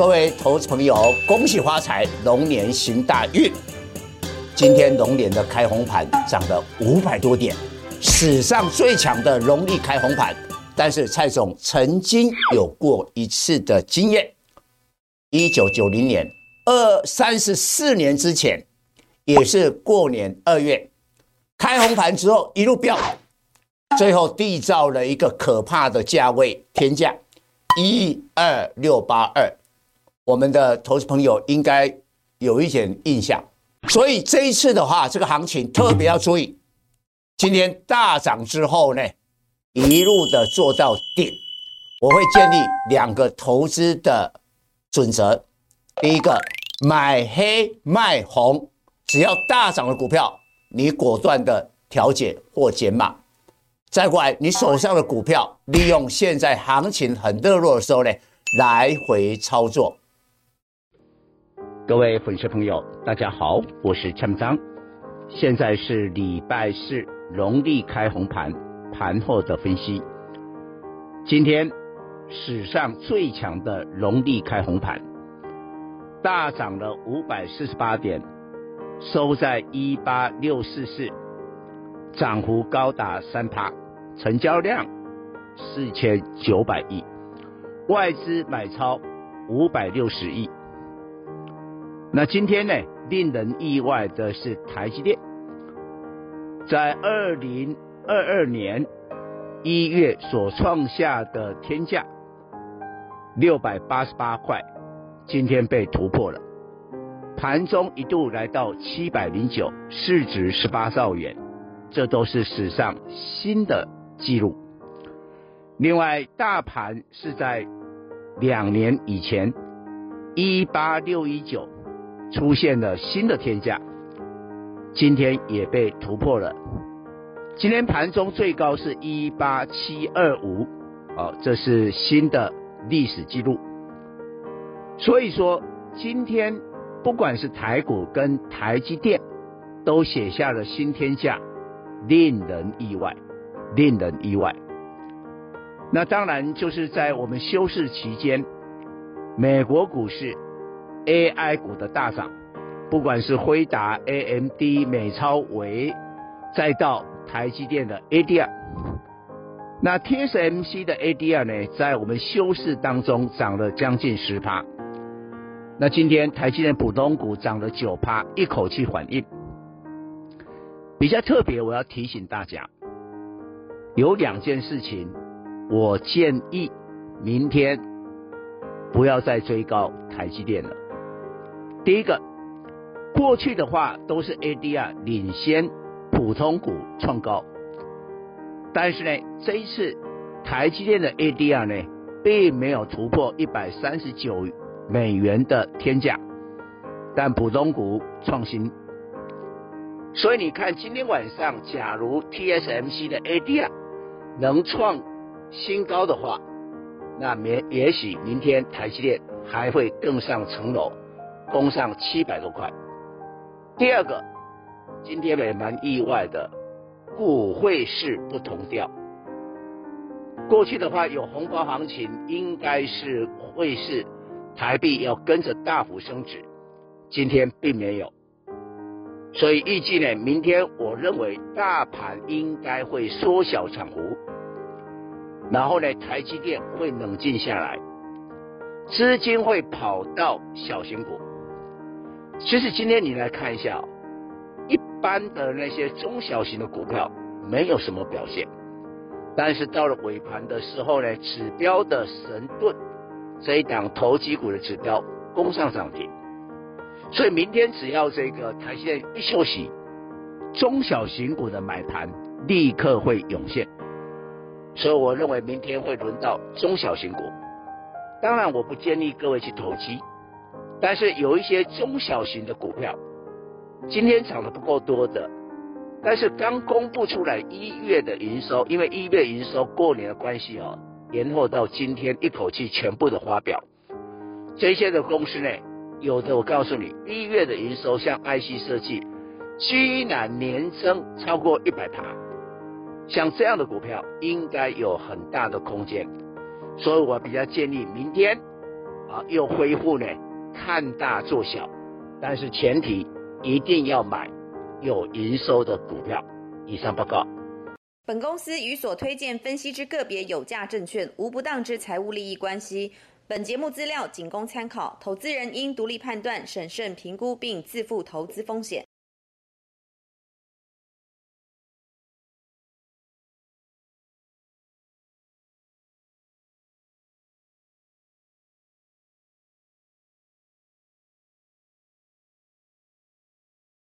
各位投资朋友，恭喜发财，龙年行大运。今天龙年的开红盘涨了五百多点，史上最强的农历开红盘。但是蔡总曾经有过一次的经验，一九九零年二三十四年之前，也是过年二月开红盘之后一路飙，最后缔造了一个可怕的价位天价一二六八二。我们的投资朋友应该有一点印象，所以这一次的话，这个行情特别要注意。今天大涨之后呢，一路的做到顶，我会建立两个投资的准则：第一个，买黑卖红，只要大涨的股票，你果断的调节或减码；再过来，你手上的股票，利用现在行情很热络的时候呢，来回操作。各位粉丝朋友，大家好，我是陈章。现在是礼拜四农历开红盘盘后的分析。今天史上最强的农历开红盘，大涨了五百四十八点，收在一八六四四，涨幅高达三趴，成交量四千九百亿，外资买超五百六十亿。那今天呢，令人意外的是，台积电在二零二二年一月所创下的天价六百八十八块，今天被突破了，盘中一度来到七百零九，市值十八兆元，这都是史上新的纪录。另外，大盘是在两年以前一八六一九。出现了新的天价，今天也被突破了。今天盘中最高是一八七二五，哦，这是新的历史记录。所以说，今天不管是台股跟台积电，都写下了新天价，令人意外，令人意外。那当然就是在我们休市期间，美国股市。AI 股的大涨，不管是辉达、AMD、美超微，再到台积电的 ADR，那 TSMC 的 ADR 呢，在我们休市当中涨了将近十趴。那今天台积电普通股涨了九趴，一口气反应。比较特别，我要提醒大家，有两件事情，我建议明天不要再追高台积电了。第一个，过去的话都是 ADR 领先普通股创高，但是呢，这一次台积电的 ADR 呢，并没有突破一百三十九美元的天价，但普通股创新，所以你看今天晚上，假如 TSMC 的 ADR 能创新高的话，那明也许明天台积电还会更上层楼。攻上七百多块。第二个，今天也蛮意外的，股汇市不同调。过去的话有红包行情，应该是汇市台币要跟着大幅升值，今天并没有。所以预计呢，明天我认为大盘应该会缩小涨幅，然后呢，台积电会冷静下来，资金会跑到小型股。其实今天你来看一下，一般的那些中小型的股票没有什么表现，但是到了尾盘的时候呢，指标的神盾这一档投机股的指标攻上涨停，所以明天只要这个台积电一休息，中小型股的买盘立刻会涌现，所以我认为明天会轮到中小型股，当然我不建议各位去投机。但是有一些中小型的股票，今天涨得不够多的，但是刚公布出来一月的营收，因为一月营收过年的关系哦，延后到今天一口气全部的发表。这些的公司呢，有的我告诉你，一月的营收像 IC 设计，居然年增超过一百趴，像这样的股票应该有很大的空间，所以我比较建议明天。啊又恢复呢看大做小，但是前提一定要买有营收的股票。以上报告。本公司与所推荐分析之个别有价证券无不当之财务利益关系。本节目资料仅供参考，投资人应独立判断、审慎评估并自负投资风险。